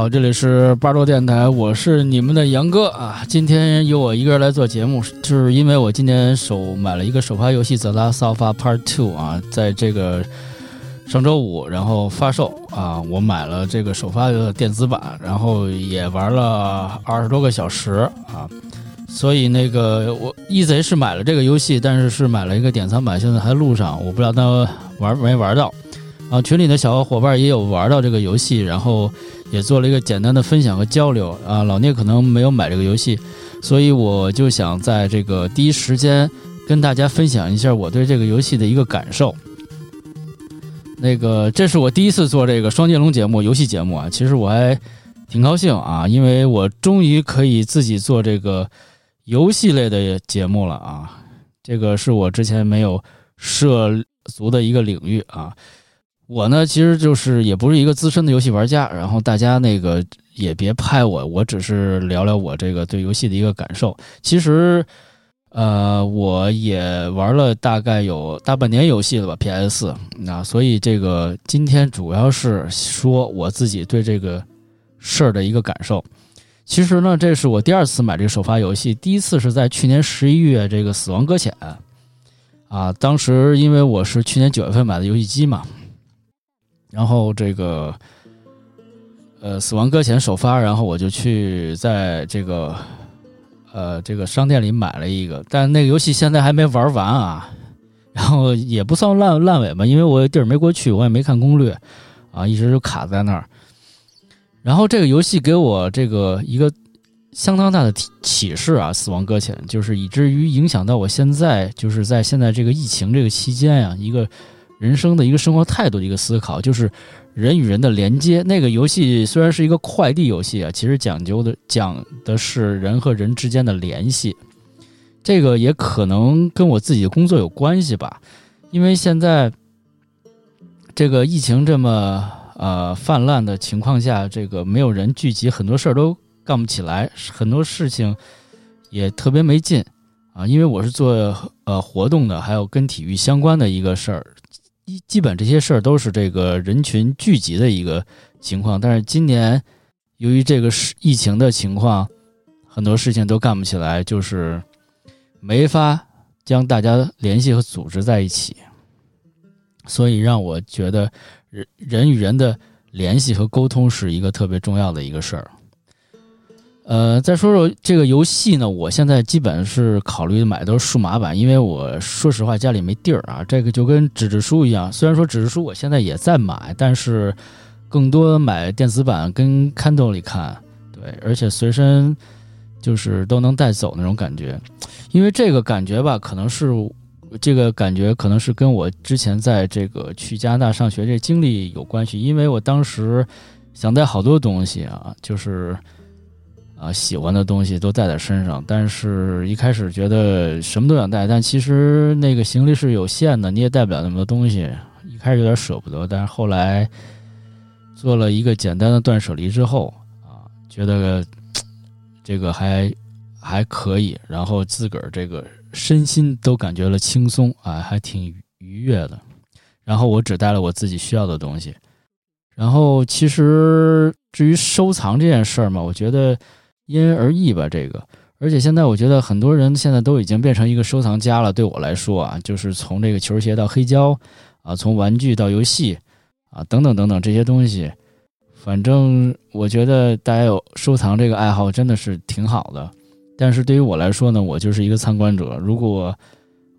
好，这里是八桌电台，我是你们的杨哥啊。今天由我一个人来做节目，就是因为我今年手买了一个首发游戏《The Last of Us Part Two》啊，在这个上周五然后发售啊，我买了这个首发的电子版，然后也玩了二十多个小时啊。所以那个我一贼是买了这个游戏，但是是买了一个典藏版，现在还在路上，我不知道他玩没玩到。啊，群里的小伙伴也有玩到这个游戏，然后也做了一个简单的分享和交流。啊，老聂可能没有买这个游戏，所以我就想在这个第一时间跟大家分享一下我对这个游戏的一个感受。那个，这是我第一次做这个双剑龙节目，游戏节目啊，其实我还挺高兴啊，因为我终于可以自己做这个游戏类的节目了啊，这个是我之前没有涉足的一个领域啊。我呢，其实就是也不是一个资深的游戏玩家，然后大家那个也别拍我，我只是聊聊我这个对游戏的一个感受。其实，呃，我也玩了大概有大半年游戏了吧，PS 四。那所以这个今天主要是说我自己对这个事儿的一个感受。其实呢，这是我第二次买这个首发游戏，第一次是在去年十一月这个《死亡搁浅》啊，当时因为我是去年九月份买的游戏机嘛。然后这个，呃，死亡搁浅首发，然后我就去在这个，呃，这个商店里买了一个，但那个游戏现在还没玩完啊，然后也不算烂烂尾吧，因为我地儿没过去，我也没看攻略，啊，一直就卡在那儿。然后这个游戏给我这个一个相当大的启示啊，死亡搁浅，就是以至于影响到我现在，就是在现在这个疫情这个期间呀，一个。人生的一个生活态度的一个思考，就是人与人的连接。那个游戏虽然是一个快递游戏啊，其实讲究的讲的是人和人之间的联系。这个也可能跟我自己的工作有关系吧，因为现在这个疫情这么呃泛滥的情况下，这个没有人聚集，很多事儿都干不起来，很多事情也特别没劲啊。因为我是做呃活动的，还有跟体育相关的一个事儿。一基本这些事儿都是这个人群聚集的一个情况，但是今年由于这个是疫情的情况，很多事情都干不起来，就是没法将大家联系和组织在一起，所以让我觉得人人与人的联系和沟通是一个特别重要的一个事儿。呃，再说说这个游戏呢，我现在基本是考虑买都是数码版，因为我说实话家里没地儿啊。这个就跟纸质书一样，虽然说纸质书我现在也在买，但是更多买电子版跟 Kindle 里看，对，而且随身就是都能带走那种感觉。因为这个感觉吧，可能是这个感觉可能是跟我之前在这个去加拿大上学这经历有关系，因为我当时想带好多东西啊，就是。啊，喜欢的东西都带在身上，但是一开始觉得什么都想带，但其实那个行李是有限的，你也带不了那么多东西。一开始有点舍不得，但是后来做了一个简单的断舍离之后，啊，觉得这个还还可以，然后自个儿这个身心都感觉了轻松啊，还挺愉悦的。然后我只带了我自己需要的东西。然后其实至于收藏这件事儿嘛，我觉得。因人而异吧，这个，而且现在我觉得很多人现在都已经变成一个收藏家了。对我来说啊，就是从这个球鞋到黑胶，啊，从玩具到游戏，啊，等等等等这些东西，反正我觉得大家有收藏这个爱好真的是挺好的。但是对于我来说呢，我就是一个参观者。如果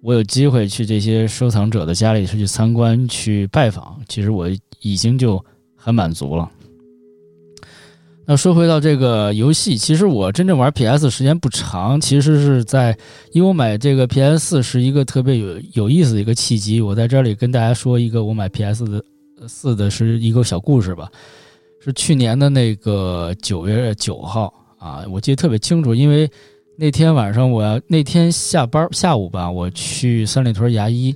我有机会去这些收藏者的家里去参观、去拜访，其实我已经就很满足了。那说回到这个游戏，其实我真正玩 PS 时间不长，其实是在因为我买这个 PS 四是一个特别有有意思的一个契机。我在这里跟大家说一个我买 PS 的四的是一个小故事吧，是去年的那个九月九号啊，我记得特别清楚，因为那天晚上我那天下班下午吧，我去三里屯牙医，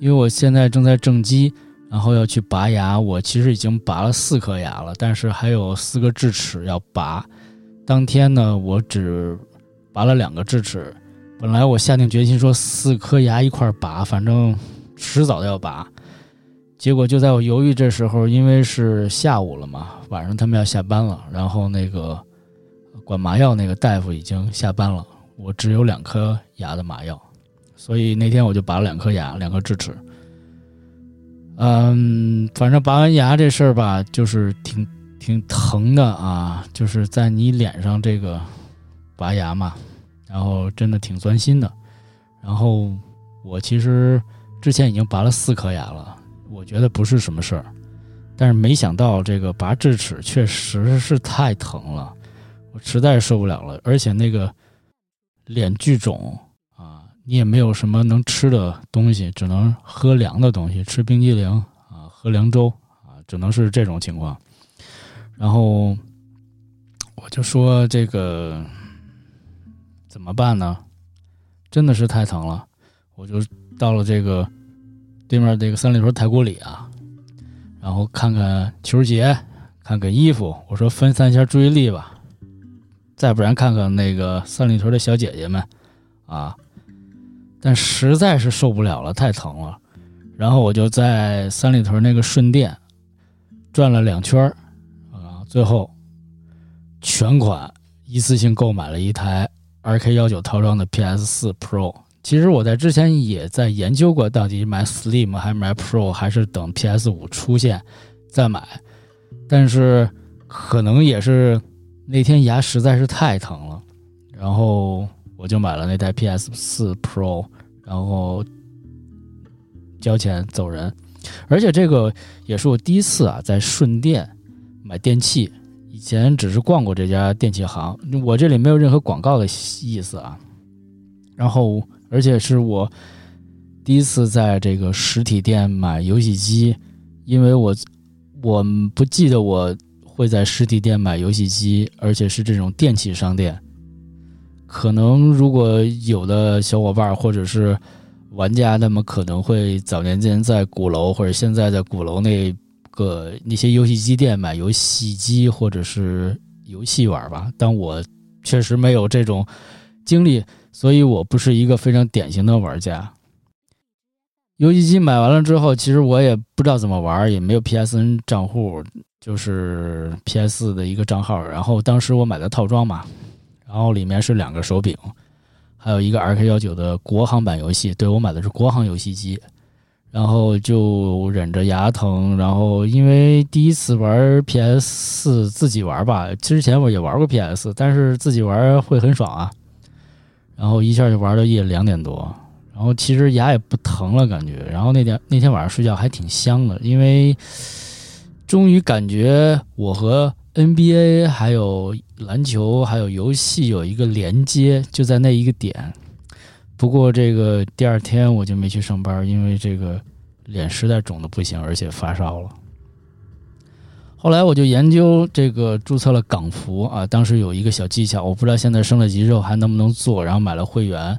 因为我现在正在正畸。然后要去拔牙，我其实已经拔了四颗牙了，但是还有四个智齿要拔。当天呢，我只拔了两个智齿。本来我下定决心说四颗牙一块拔，反正迟早要拔。结果就在我犹豫这时候，因为是下午了嘛，晚上他们要下班了，然后那个管麻药那个大夫已经下班了，我只有两颗牙的麻药，所以那天我就拔了两颗牙，两颗智齿。嗯，反正拔完牙这事儿吧，就是挺挺疼的啊，就是在你脸上这个拔牙嘛，然后真的挺钻心的。然后我其实之前已经拔了四颗牙了，我觉得不是什么事儿，但是没想到这个拔智齿确实是太疼了，我实在受不了了，而且那个脸巨肿。你也没有什么能吃的东西，只能喝凉的东西，吃冰激凌啊，喝凉粥啊，只能是这种情况。然后我就说这个怎么办呢？真的是太疼了，我就到了这个对面这个三里屯太古里啊，然后看看球鞋，看看衣服，我说分散一下注意力吧。再不然看看那个三里屯的小姐姐们啊。但实在是受不了了，太疼了。然后我就在三里屯那个顺电转了两圈儿啊，最后全款一次性购买了一台 R K 幺九套装的 PS 四 Pro。其实我在之前也在研究过，到底买 Slim 还是买 Pro，还是等 PS 五出现再买。但是可能也是那天牙实在是太疼了，然后。我就买了那台 PS 四 Pro，然后交钱走人，而且这个也是我第一次啊，在顺电买电器。以前只是逛过这家电器行，我这里没有任何广告的意思啊。然后，而且是我第一次在这个实体店买游戏机，因为我我不记得我会在实体店买游戏机，而且是这种电器商店。可能如果有的小伙伴或者是玩家，那么可能会早年间在鼓楼或者现在在鼓楼那个那些游戏机店买游戏机或者是游戏玩吧。但我确实没有这种经历，所以我不是一个非常典型的玩家。游戏机买完了之后，其实我也不知道怎么玩，也没有 PSN 账户，就是 PS 的一个账号。然后当时我买的套装嘛。然后里面是两个手柄，还有一个 RK 幺九的国行版游戏。对我买的是国行游戏机，然后就忍着牙疼。然后因为第一次玩 PS 四自己玩吧，之前我也玩过 PS，但是自己玩会很爽啊。然后一下就玩到夜里两点多，然后其实牙也不疼了，感觉。然后那天那天晚上睡觉还挺香的，因为终于感觉我和。NBA 还有篮球，还有游戏有一个连接，就在那一个点。不过这个第二天我就没去上班，因为这个脸实在肿的不行，而且发烧了。后来我就研究这个注册了港服啊，当时有一个小技巧，我不知道现在升了级之后还能不能做，然后买了会员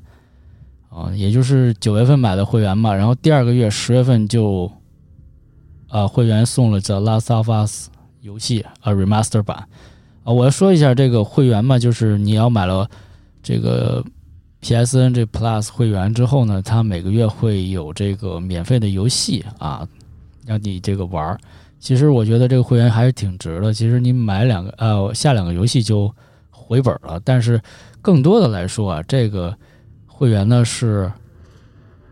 啊，也就是九月份买的会员嘛，然后第二个月十月份就啊会员送了《The Last of Us》。游戏啊，remaster 版啊，我要说一下这个会员嘛，就是你要买了这个 PSN 这 Plus 会员之后呢，它每个月会有这个免费的游戏啊，让你这个玩儿。其实我觉得这个会员还是挺值的。其实你买两个呃下两个游戏就回本了，但是更多的来说啊，这个会员呢是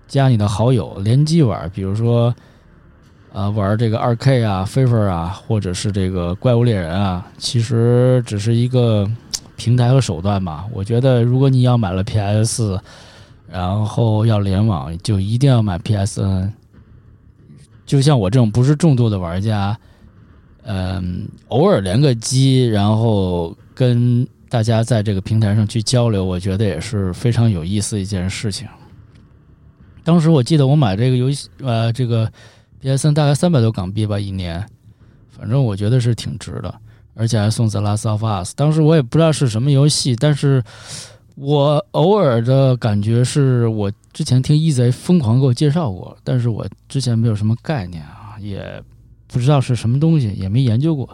加你的好友联机玩，比如说。啊，玩这个二 K 啊、飞飞啊，或者是这个怪物猎人啊，其实只是一个平台和手段吧。我觉得，如果你要买了 PS，然后要联网，就一定要买 PSN。就像我这种不是重度的玩家，嗯，偶尔连个机，然后跟大家在这个平台上去交流，我觉得也是非常有意思一件事情。当时我记得我买这个游戏，呃，这个。PSN 大概三百多港币吧一年，反正我觉得是挺值的，而且还送《The Last of Us》。当时我也不知道是什么游戏，但是我偶尔的感觉是我之前听 e 贼疯狂给我介绍过，但是我之前没有什么概念啊，也不知道是什么东西，也没研究过。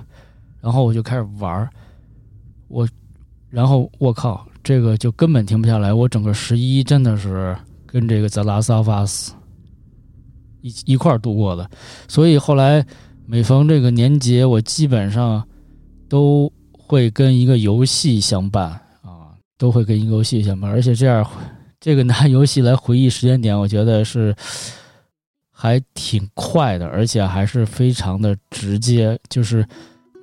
然后我就开始玩我，然后我靠，这个就根本停不下来。我整个十一真的是跟这个《The Last of Us》。一一块儿度过的，所以后来每逢这个年节，我基本上都会跟一个游戏相伴啊，都会跟一个游戏相伴，而且这样 这个拿游戏来回忆时间点，我觉得是还挺快的，而且还是非常的直接，就是。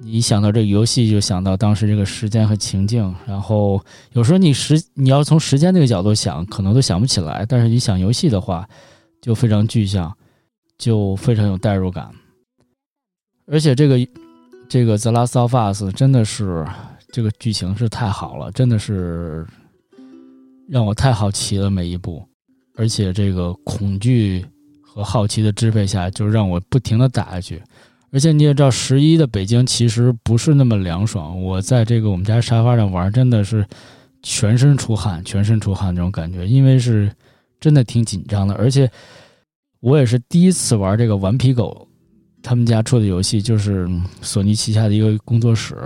你想到这个游戏，就想到当时这个时间和情境，然后有时候你时你要从时间这个角度想，可能都想不起来，但是你想游戏的话，就非常具象，就非常有代入感。而且这个这个《The Last of Us》真的是这个剧情是太好了，真的是让我太好奇了每一步，而且这个恐惧和好奇的支配下，就让我不停的打下去。而且你也知道，十一的北京其实不是那么凉爽。我在这个我们家沙发上玩，真的是全身出汗，全身出汗那种感觉，因为是真的挺紧张的。而且我也是第一次玩这个顽皮狗他们家出的游戏，就是索尼旗下的一个工作室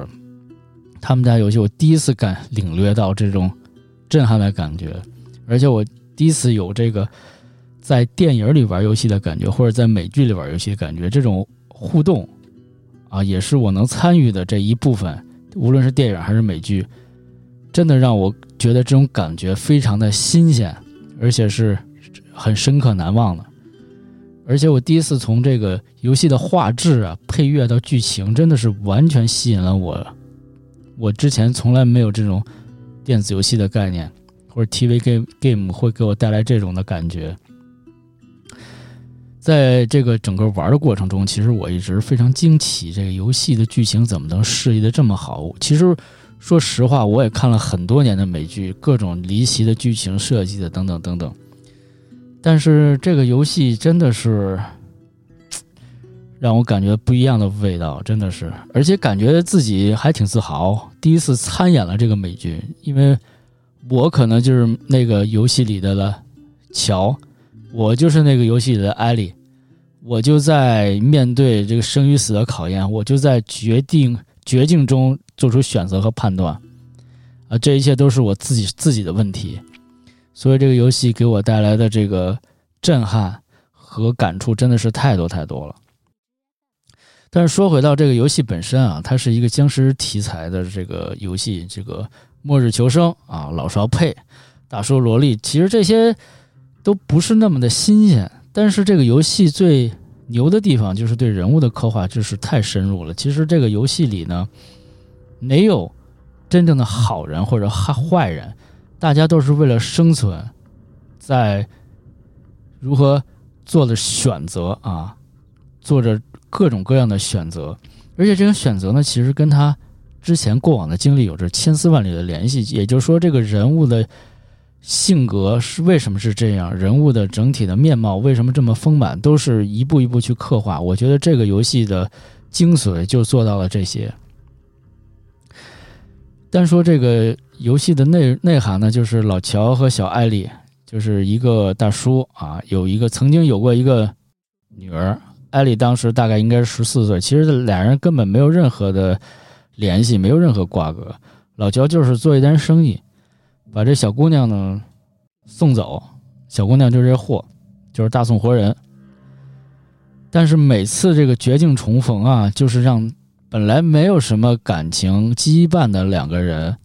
他们家游戏，我第一次感领略到这种震撼的感觉。而且我第一次有这个在电影里玩游戏的感觉，或者在美剧里玩游戏的感觉，这种。互动，啊，也是我能参与的这一部分。无论是电影还是美剧，真的让我觉得这种感觉非常的新鲜，而且是很深刻难忘的。而且我第一次从这个游戏的画质啊、配乐到剧情，真的是完全吸引了我。我之前从来没有这种电子游戏的概念，或者 TV game game 会给我带来这种的感觉。在这个整个玩的过程中，其实我一直非常惊奇，这个游戏的剧情怎么能设计的这么好？其实，说实话，我也看了很多年的美剧，各种离奇的剧情设计的等等等等。但是这个游戏真的是 让我感觉不一样的味道，真的是，而且感觉自己还挺自豪，第一次参演了这个美剧，因为我可能就是那个游戏里的了乔。我就是那个游戏里的艾莉，我就在面对这个生与死的考验，我就在决定绝境中做出选择和判断，啊，这一切都是我自己自己的问题，所以这个游戏给我带来的这个震撼和感触真的是太多太多了。但是说回到这个游戏本身啊，它是一个僵尸题材的这个游戏，这个末日求生啊，老少配，大叔萝莉，其实这些。都不是那么的新鲜，但是这个游戏最牛的地方就是对人物的刻画就是太深入了。其实这个游戏里呢，没有真正的好人或者坏坏人，大家都是为了生存，在如何做的选择啊，做着各种各样的选择，而且这种选择呢，其实跟他之前过往的经历有着千丝万缕的联系。也就是说，这个人物的。性格是为什么是这样？人物的整体的面貌为什么这么丰满？都是一步一步去刻画。我觉得这个游戏的精髓就做到了这些。单说这个游戏的内内涵呢，就是老乔和小艾丽，就是一个大叔啊，有一个曾经有过一个女儿，艾丽当时大概应该是十四岁。其实俩人根本没有任何的联系，没有任何瓜葛。老乔就是做一单生意。把这小姑娘呢送走，小姑娘就是这货，就是大送活人。但是每次这个绝境重逢啊，就是让本来没有什么感情羁绊的两个人，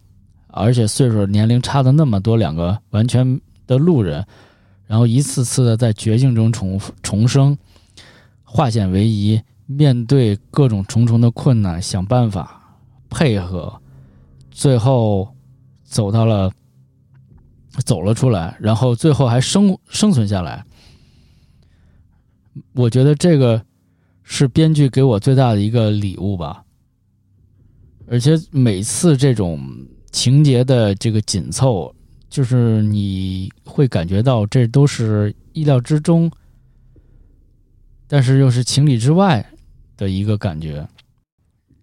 而且岁数年龄差的那么多，两个完全的路人，然后一次次的在绝境中重重生，化险为夷，面对各种重重的困难，想办法配合，最后走到了。走了出来，然后最后还生生存下来。我觉得这个是编剧给我最大的一个礼物吧。而且每次这种情节的这个紧凑，就是你会感觉到这都是意料之中，但是又是情理之外的一个感觉。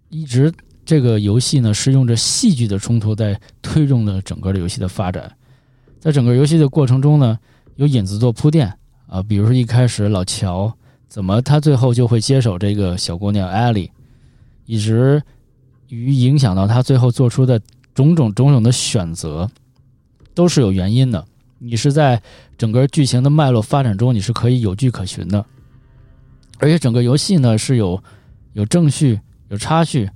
一直这个游戏呢是用着戏剧的冲突在推动的整个的游戏的发展。在整个游戏的过程中呢，有引子做铺垫啊，比如说一开始老乔怎么他最后就会接手这个小姑娘艾莉，一直于影响到他最后做出的种种种种的选择，都是有原因的。你是在整个剧情的脉络发展中，你是可以有据可循的。而且整个游戏呢是有有正序、有插序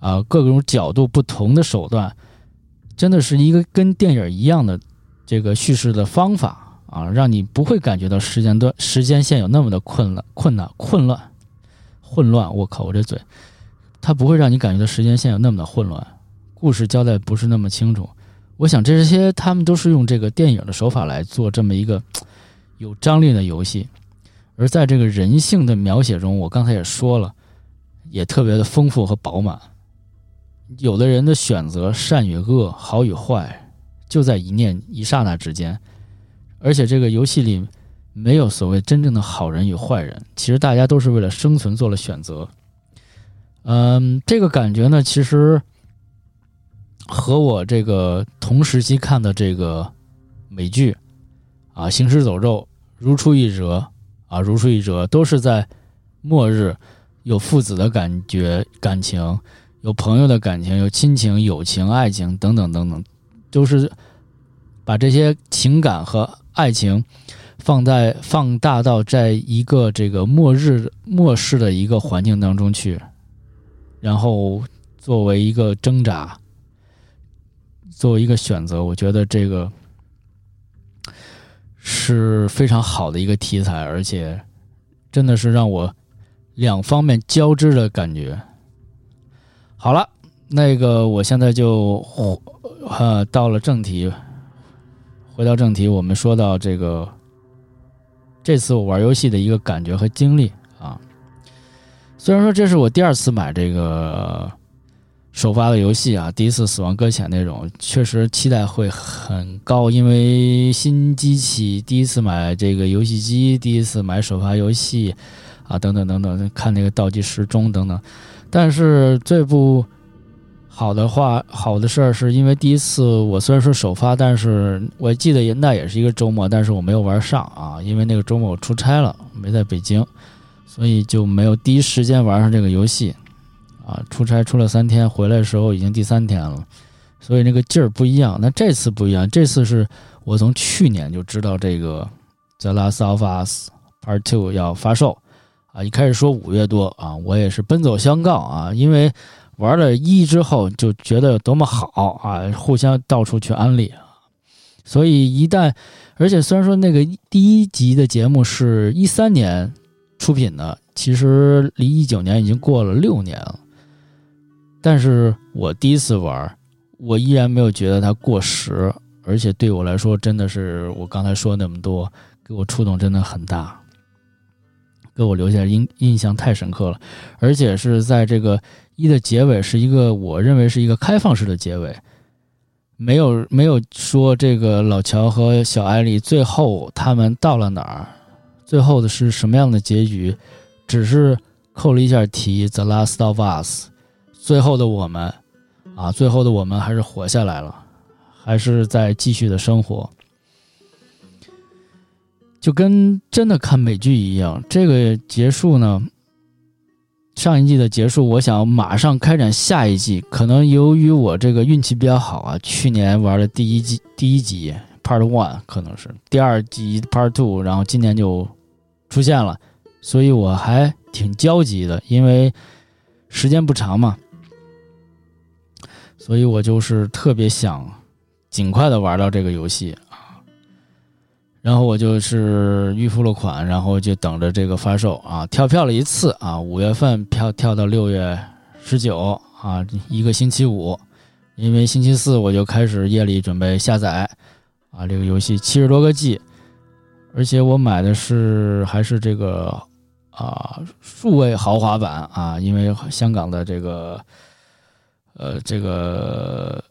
啊，各种角度不同的手段，真的是一个跟电影一样的这个叙事的方法啊，让你不会感觉到时间段时间线有那么的困难、困难、混乱、混乱。我靠，我这嘴，它不会让你感觉到时间线有那么的混乱，故事交代不是那么清楚。我想这些他们都是用这个电影的手法来做这么一个 有张力的游戏，而在这个人性的描写中，我刚才也说了，也特别的丰富和饱满。有的人的选择善与恶、好与坏，就在一念一刹那之间，而且这个游戏里没有所谓真正的好人与坏人，其实大家都是为了生存做了选择。嗯，这个感觉呢，其实。和我这个同时期看的这个美剧啊，《行尸走肉》如出一辙啊，如出一辙，都是在末日有父子的感觉、感情，有朋友的感情，有亲情、友情、爱情等等等等，都是把这些情感和爱情放在放大到在一个这个末日末世的一个环境当中去，然后作为一个挣扎。作为一个选择，我觉得这个是非常好的一个题材，而且真的是让我两方面交织的感觉。好了，那个我现在就呃到了正题，回到正题，我们说到这个这次我玩游戏的一个感觉和经历啊。虽然说这是我第二次买这个。首发的游戏啊，第一次《死亡搁浅》那种，确实期待会很高，因为新机器，第一次买这个游戏机，第一次买首发游戏，啊，等等等等，看那个倒计时钟等等。但是最不好的话，好的事儿是因为第一次我虽然说首发，但是我记得那也是一个周末，但是我没有玩上啊，因为那个周末我出差了，没在北京，所以就没有第一时间玩上这个游戏。啊，出差出了三天，回来的时候已经第三天了，所以那个劲儿不一样。那这次不一样，这次是我从去年就知道这个《The Last of Us Part Two》要发售，啊，一开始说五月多啊，我也是奔走相告啊，因为玩了一之后就觉得有多么好啊，互相到处去安利啊，所以一旦，而且虽然说那个第一集的节目是一三年出品的，其实离一九年已经过了六年了。但是我第一次玩，我依然没有觉得它过时，而且对我来说，真的是我刚才说那么多，给我触动真的很大，给我留下印印象太深刻了，而且是在这个一的结尾是一个我认为是一个开放式的结尾，没有没有说这个老乔和小艾丽最后他们到了哪儿，最后的是什么样的结局，只是扣了一下题，The Last of Us。最后的我们，啊，最后的我们还是活下来了，还是在继续的生活，就跟真的看美剧一样。这个结束呢，上一季的结束，我想马上开展下一季。可能由于我这个运气比较好啊，去年玩的第一季第一集 Part One 可能是第二集 Part Two，然后今年就出现了，所以我还挺焦急的，因为时间不长嘛。所以我就是特别想尽快的玩到这个游戏啊，然后我就是预付了款，然后就等着这个发售啊，跳票了一次啊，五月份票跳到六月十九啊，一个星期五，因为星期四我就开始夜里准备下载啊，这个游戏七十多个 G，而且我买的是还是这个啊数位豪华版啊，因为香港的这个。呃，这个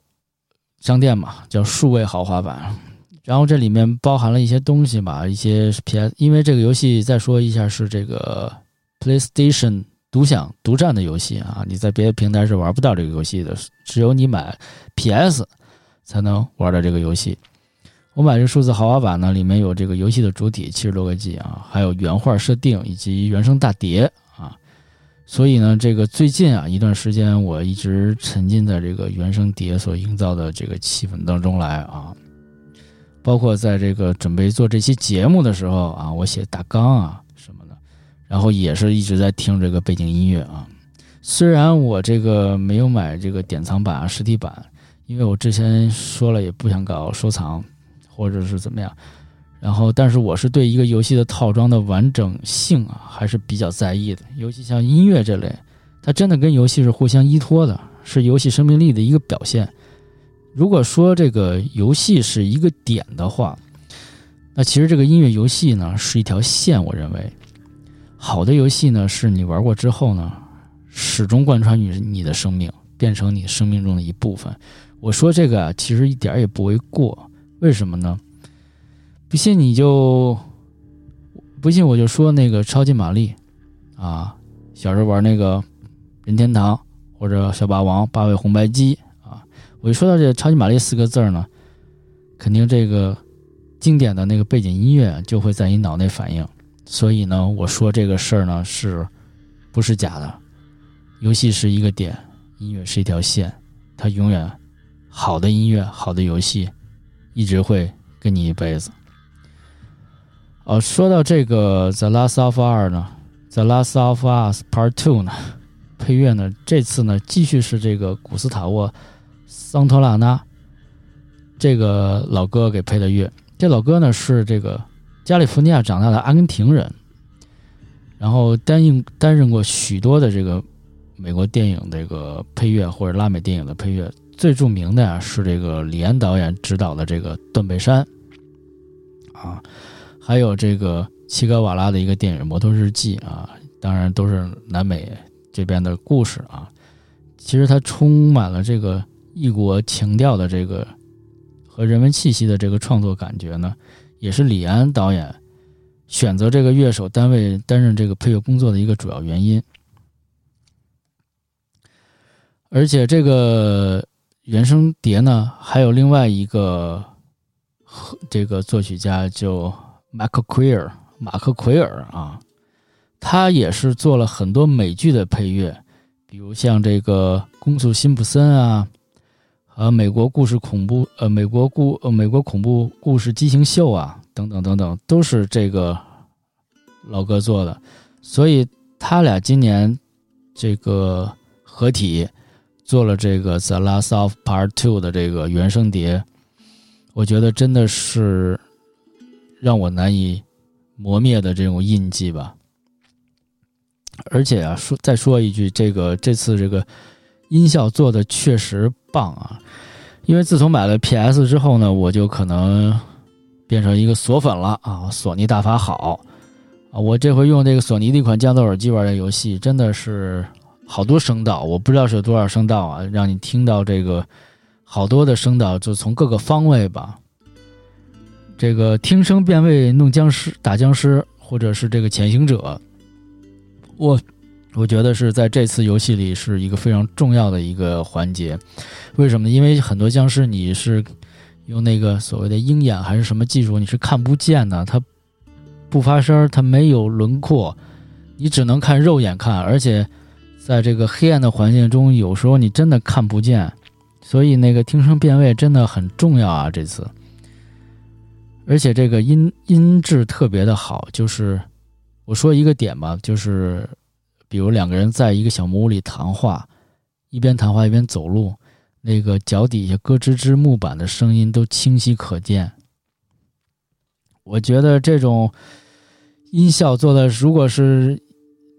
商店嘛，叫数位豪华版，然后这里面包含了一些东西吧，一些 PS，因为这个游戏再说一下是这个 PlayStation 独享独占的游戏啊，你在别的平台是玩不到这个游戏的，只有你买 PS 才能玩到这个游戏。我买这数字豪华版呢，里面有这个游戏的主体七十多个 G 啊，还有原画设定以及原声大碟。所以呢，这个最近啊一段时间，我一直沉浸在这个原声碟所营造的这个气氛当中来啊。包括在这个准备做这期节目的时候啊，我写大纲啊什么的，然后也是一直在听这个背景音乐啊。虽然我这个没有买这个典藏版啊实体版，因为我之前说了也不想搞收藏，或者是怎么样。然后，但是我是对一个游戏的套装的完整性啊，还是比较在意的。尤其像音乐这类，它真的跟游戏是互相依托的，是游戏生命力的一个表现。如果说这个游戏是一个点的话，那其实这个音乐游戏呢是一条线。我认为，好的游戏呢是你玩过之后呢，始终贯穿于你的生命，变成你生命中的一部分。我说这个啊，其实一点也不为过。为什么呢？不信你就不信，我就说那个超级玛丽啊，小时候玩那个任天堂或者小霸王、八位红白机啊，我一说到这超级玛丽四个字呢，肯定这个经典的那个背景音乐就会在你脑内反应。所以呢，我说这个事儿呢，是不是假的？游戏是一个点，音乐是一条线，它永远好的音乐、好的游戏一直会跟你一辈子。呃，说到这个《The Last of Us》呢，《The Last of Us Part Two》呢，配乐呢，这次呢继续是这个古斯塔沃·桑托纳纳这个老哥给配的乐。这老哥呢是这个加利福尼亚长大的阿根廷人，然后担任担任过许多的这个美国电影这个配乐或者拉美电影的配乐，最著名的呀是这个李安导演执导的这个《断背山》啊。还有这个齐格瓦拉的一个电影《摩托日记》啊，当然都是南美这边的故事啊。其实它充满了这个异国情调的这个和人文气息的这个创作感觉呢，也是李安导演选择这个乐手单位担任这个配乐工作的一个主要原因。而且这个原声碟呢，还有另外一个这个作曲家就。马克奎尔，马克奎尔啊，他也是做了很多美剧的配乐，比如像这个《公诉辛普森》啊，和《美国故事恐怖》呃，《美国故呃美国恐怖故事畸形秀》啊，等等等等，都是这个老哥做的。所以他俩今年这个合体做了这个《The Last of Part Two》的这个原声碟，我觉得真的是。让我难以磨灭的这种印记吧。而且啊，说再说一句，这个这次这个音效做的确实棒啊！因为自从买了 PS 之后呢，我就可能变成一个索粉了啊！索尼大法好啊！我这回用这个索尼的一款降噪耳机玩的游戏，真的是好多声道，我不知道是有多少声道啊，让你听到这个好多的声道，就从各个方位吧。这个听声辨位弄僵尸打僵尸，或者是这个潜行者，我我觉得是在这次游戏里是一个非常重要的一个环节。为什么呢？因为很多僵尸你是用那个所谓的鹰眼还是什么技术，你是看不见的，它不发声，它没有轮廓，你只能看肉眼看，而且在这个黑暗的环境中，有时候你真的看不见。所以那个听声辨位真的很重要啊！这次。而且这个音音质特别的好，就是我说一个点吧，就是比如两个人在一个小木屋里谈话，一边谈话一边走路，那个脚底下咯吱吱木板的声音都清晰可见。我觉得这种音效做的，如果是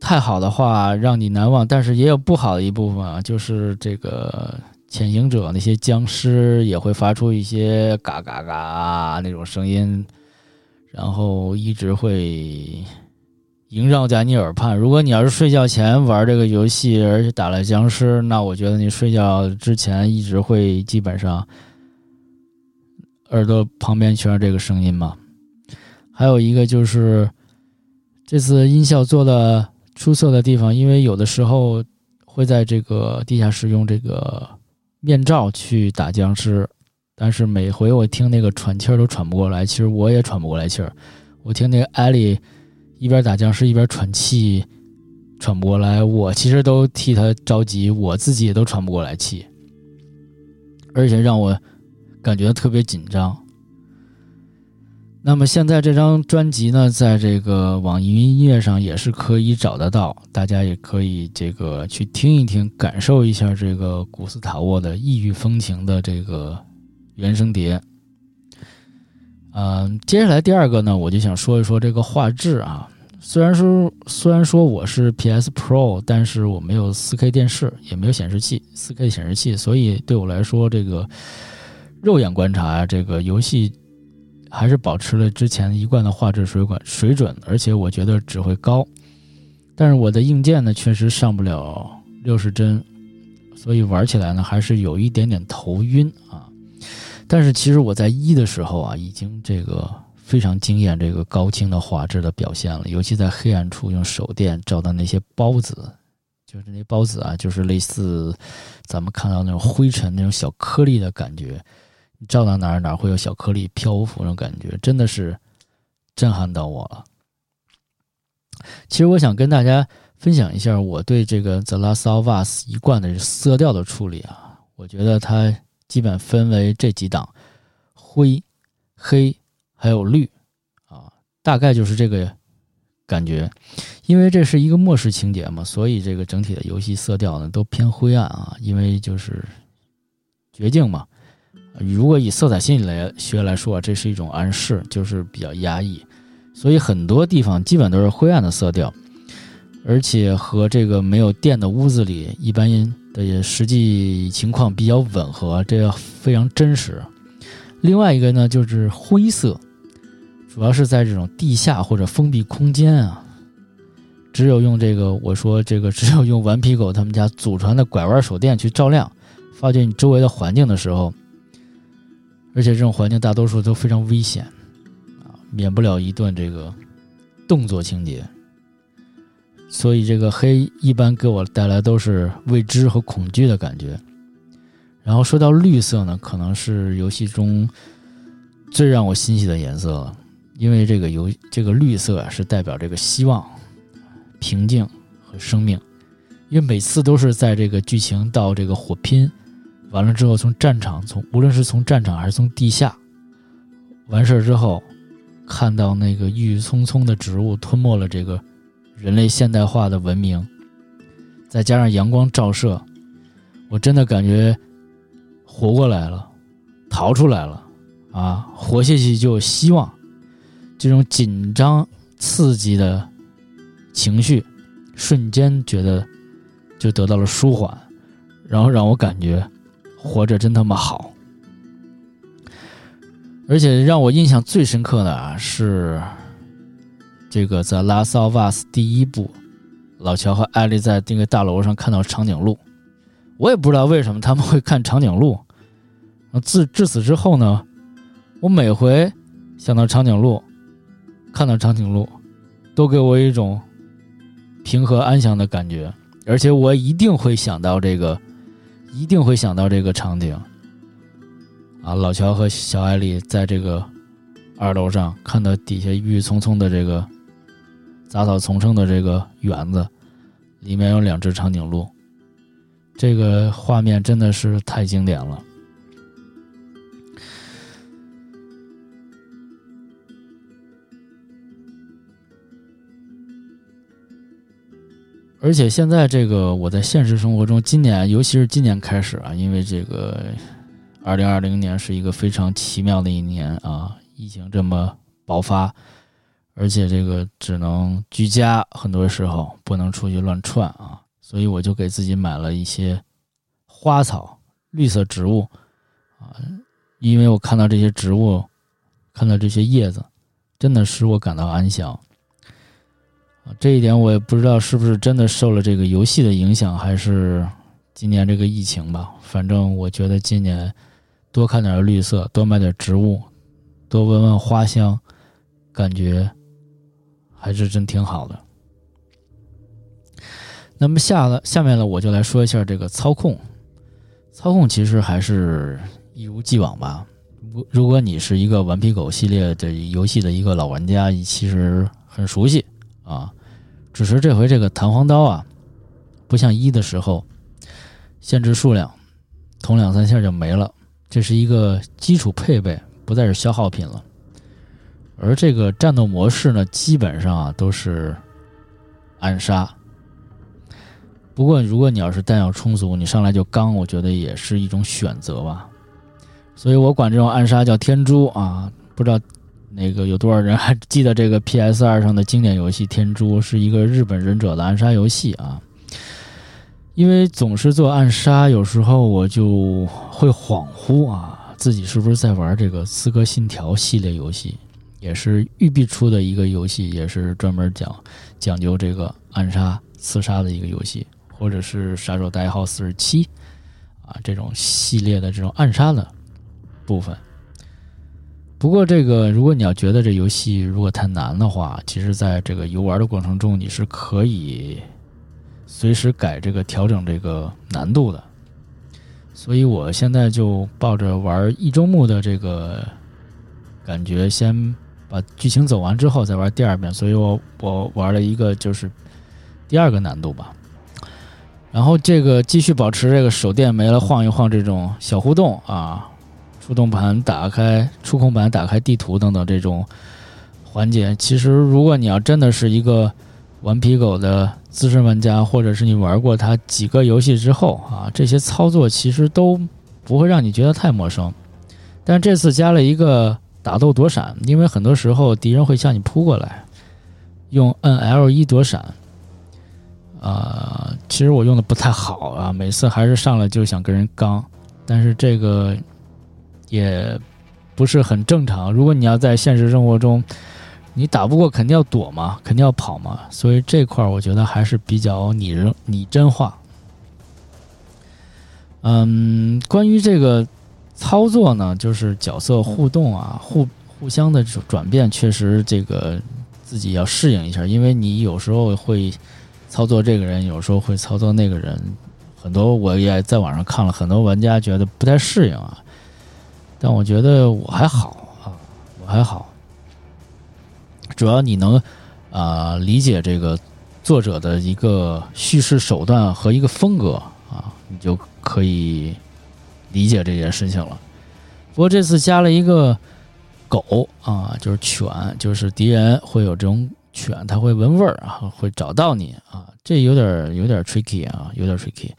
太好的话，让你难忘，但是也有不好的一部分啊，就是这个。潜行者那些僵尸也会发出一些嘎嘎嘎那种声音，然后一直会萦绕在你耳畔。如果你要是睡觉前玩这个游戏，而且打了僵尸，那我觉得你睡觉之前一直会基本上耳朵旁边全是这个声音嘛。还有一个就是这次音效做的出色的地方，因为有的时候会在这个地下室用这个。面罩去打僵尸，但是每回我听那个喘气儿都喘不过来，其实我也喘不过来气儿。我听那个艾莉一边打僵尸一边喘气，喘不过来，我其实都替他着急，我自己也都喘不过来气，而且让我感觉特别紧张。那么现在这张专辑呢，在这个网易云音乐上也是可以找得到，大家也可以这个去听一听，感受一下这个古斯塔沃的异域风情的这个原声碟。嗯，接下来第二个呢，我就想说一说这个画质啊。虽然说虽然说我是 PS Pro，但是我没有 4K 电视，也没有显示器，4K 显示器，所以对我来说，这个肉眼观察这个游戏。还是保持了之前一贯的画质水管水准，而且我觉得只会高。但是我的硬件呢，确实上不了六十帧，所以玩起来呢还是有一点点头晕啊。但是其实我在一的时候啊，已经这个非常惊艳这个高清的画质的表现了，尤其在黑暗处用手电照到那些孢子，就是那孢子啊，就是类似咱们看到那种灰尘那种小颗粒的感觉。照到哪儿哪儿会有小颗粒漂浮那种感觉，真的是震撼到我了。其实我想跟大家分享一下我对这个《The Last of Us》一贯的色调的处理啊，我觉得它基本分为这几档：灰、黑还有绿啊，大概就是这个感觉。因为这是一个末世情节嘛，所以这个整体的游戏色调呢都偏灰暗啊，因为就是绝境嘛。如果以色彩心理来学来说，啊这是一种暗示，就是比较压抑，所以很多地方基本都是灰暗的色调，而且和这个没有电的屋子里一般的实际情况比较吻合，这个非常真实。另外一个呢，就是灰色，主要是在这种地下或者封闭空间啊，只有用这个我说这个只有用顽皮狗他们家祖传的拐弯手电去照亮，发觉你周围的环境的时候。而且这种环境大多数都非常危险，啊，免不了一段这个动作情节。所以这个黑一般给我带来都是未知和恐惧的感觉。然后说到绿色呢，可能是游戏中最让我欣喜的颜色了，因为这个游这个绿色啊是代表这个希望、平静和生命。因为每次都是在这个剧情到这个火拼。完了之后，从战场，从无论是从战场还是从地下，完事儿之后，看到那个郁郁葱葱的植物吞没了这个人类现代化的文明，再加上阳光照射，我真的感觉活过来了，逃出来了，啊，活下去就有希望。这种紧张刺激的情绪，瞬间觉得就得到了舒缓，然后让我感觉。活着真他妈好，而且让我印象最深刻的啊是这个在《Last of Us》第一部，老乔和艾丽在那个大楼上看到长颈鹿，我也不知道为什么他们会看长颈鹿。自至此之后呢，我每回想到长颈鹿，看到长颈鹿，都给我一种平和安详的感觉，而且我一定会想到这个。一定会想到这个场景，啊，老乔和小艾丽在这个二楼上看到底下郁郁葱葱的这个杂草丛生的这个园子，里面有两只长颈鹿，这个画面真的是太经典了。而且现在这个我在现实生活中，今年尤其是今年开始啊，因为这个二零二零年是一个非常奇妙的一年啊，疫情这么爆发，而且这个只能居家，很多时候不能出去乱窜啊，所以我就给自己买了一些花草、绿色植物啊，因为我看到这些植物，看到这些叶子，真的使我感到安详。这一点我也不知道是不是真的受了这个游戏的影响，还是今年这个疫情吧。反正我觉得今年多看点绿色，多买点植物，多闻闻花香，感觉还是真挺好的。那么下了下面呢，我就来说一下这个操控。操控其实还是一如既往吧。如果你是一个顽皮狗系列的游戏的一个老玩家，其实很熟悉啊。只是这回这个弹簧刀啊，不像一的时候，限制数量，捅两三下就没了。这是一个基础配备，不再是消耗品了。而这个战斗模式呢，基本上啊都是暗杀。不过，如果你要是弹药充足，你上来就刚，我觉得也是一种选择吧。所以我管这种暗杀叫天珠啊。不知道那个有多少人还记得这个 PS 二上的经典游戏《天珠》是一个日本忍者的暗杀游戏啊。因为总是做暗杀，有时候我就会恍惚啊，自己是不是在玩这个《刺客信条》系列游戏？也是育碧出的一个游戏，也是专门讲讲究这个暗杀刺杀的一个游戏。或者是杀手代号四十七，啊，这种系列的这种暗杀的部分。不过，这个如果你要觉得这游戏如果太难的话，其实在这个游玩的过程中，你是可以随时改这个调整这个难度的。所以我现在就抱着玩一周目的这个感觉，先把剧情走完之后再玩第二遍。所以我我玩了一个就是第二个难度吧。然后这个继续保持这个手电没了晃一晃这种小互动啊，触动盘打开、触控板打开地图等等这种环节。其实如果你要真的是一个顽皮狗的资深玩家，或者是你玩过它几个游戏之后啊，这些操作其实都不会让你觉得太陌生。但这次加了一个打斗躲闪，因为很多时候敌人会向你扑过来，用摁 L 一躲闪。啊，其实我用的不太好啊，每次还是上来就想跟人刚，但是这个也不是很正常。如果你要在现实生活中，你打不过肯定要躲嘛，肯定要跑嘛，所以这块儿我觉得还是比较拟人拟真化。嗯，关于这个操作呢，就是角色互动啊，互互相的转变，确实这个自己要适应一下，因为你有时候会。操作这个人有时候会操作那个人，很多我也在网上看了很多玩家觉得不太适应啊，但我觉得我还好啊，我还好，主要你能啊理解这个作者的一个叙事手段和一个风格啊，你就可以理解这件事情了。不过这次加了一个狗啊，就是犬，就是敌人会有这种。犬它会闻味儿啊，会找到你啊，这有点儿有点儿 tricky 啊，有点儿 tricky。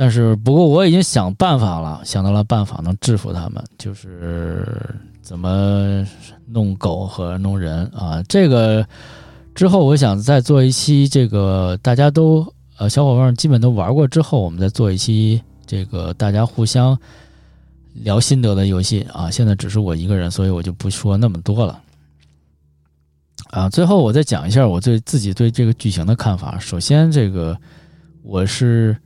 但是不过我已经想办法了，想到了办法能制服他们，就是怎么弄狗和弄人啊。这个之后我想再做一期，这个大家都呃小伙伴基本都玩过之后，我们再做一期这个大家互相聊心得的游戏啊。现在只是我一个人，所以我就不说那么多了。啊，最后我再讲一下我对自己对这个剧情的看法。首先，这个我是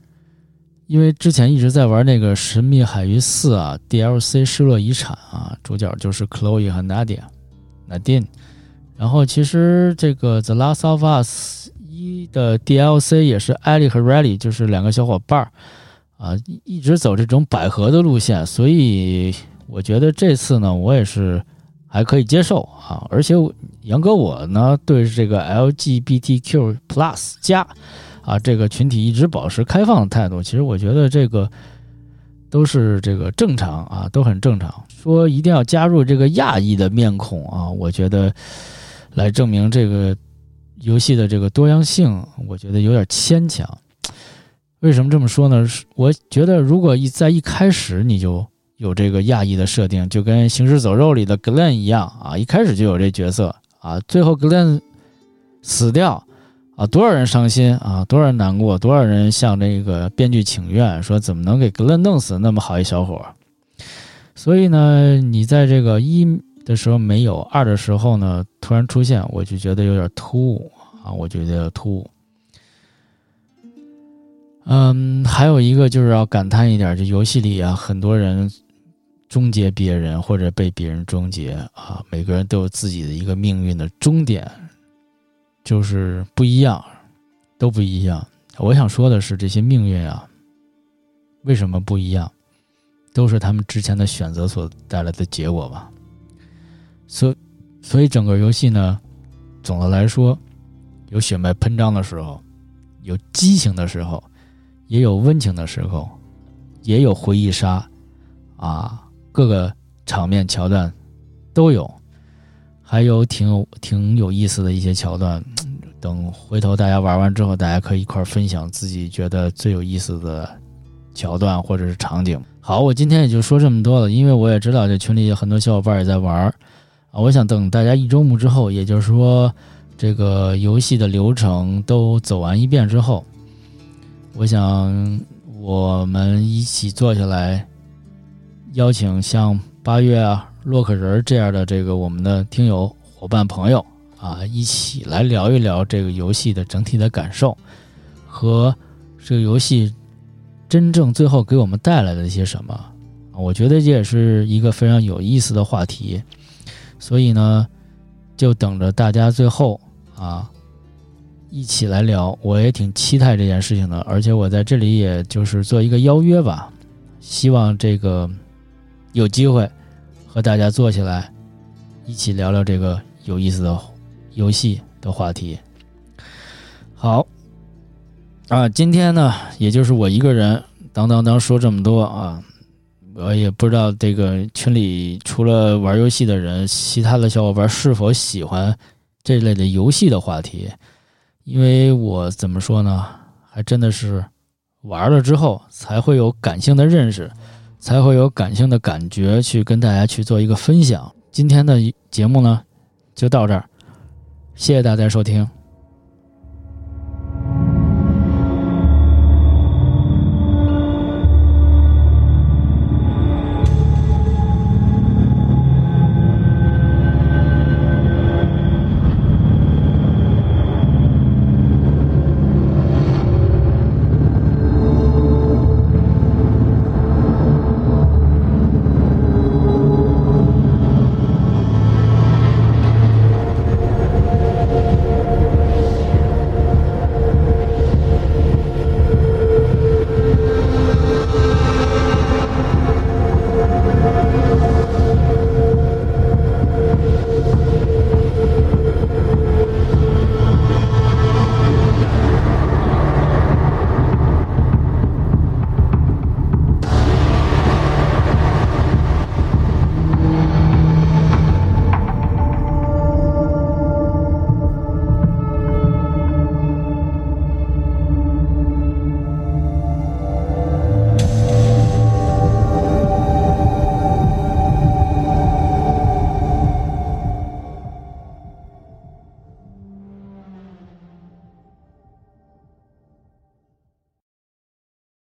因为之前一直在玩那个《神秘海域四》啊，DLC《失落遗产》啊，主角就是 Chloe 和 Nadia，Nadine。然后其实这个《The Last of Us》一的 DLC 也是 Ellie 和 Riley，就是两个小伙伴儿啊，一直走这种百合的路线，所以我觉得这次呢，我也是。还可以接受啊，而且杨哥我呢对这个 LGBTQ plus 加啊这个群体一直保持开放的态度。其实我觉得这个都是这个正常啊，都很正常。说一定要加入这个亚裔的面孔啊，我觉得来证明这个游戏的这个多样性，我觉得有点牵强。为什么这么说呢？我觉得如果一在一开始你就有这个亚裔的设定，就跟《行尸走肉》里的 Glenn 一样啊，一开始就有这角色啊，最后 Glenn 死掉啊，多少人伤心啊，多少人难过，多少人向这个编剧请愿，说怎么能给 Glenn 弄死那么好一小伙？所以呢，你在这个一的时候没有，二的时候呢突然出现，我就觉得有点突兀啊，我觉得突兀。嗯，还有一个就是要感叹一点，就游戏里啊，很多人。终结别人或者被别人终结啊！每个人都有自己的一个命运的终点，就是不一样，都不一样。我想说的是，这些命运啊，为什么不一样？都是他们之前的选择所带来的结果吧。所所以整个游戏呢，总的来说，有血脉喷张的时候，有激情的时候，也有温情的时候，也有回忆杀啊。各个场面桥段都有，还有挺有挺有意思的一些桥段。等回头大家玩完之后，大家可以一块分享自己觉得最有意思的桥段或者是场景。好，我今天也就说这么多了，因为我也知道这群里有很多小伙伴也在玩儿啊。我想等大家一周目之后，也就是说这个游戏的流程都走完一遍之后，我想我们一起坐下来，邀请像八月啊、洛克人这样的这个我们的听友伙伴朋友。啊，一起来聊一聊这个游戏的整体的感受，和这个游戏真正最后给我们带来的一些什么？我觉得这也是一个非常有意思的话题。所以呢，就等着大家最后啊一起来聊。我也挺期待这件事情的，而且我在这里也就是做一个邀约吧，希望这个有机会和大家坐起来一起聊聊这个有意思的。游戏的话题，好啊，今天呢，也就是我一个人，当当当说这么多啊，我也不知道这个群里除了玩游戏的人，其他的小伙伴是否喜欢这类的游戏的话题，因为我怎么说呢，还真的是玩了之后才会有感性的认识，才会有感性的感觉去跟大家去做一个分享。今天的节目呢，就到这儿。谢谢大家收听。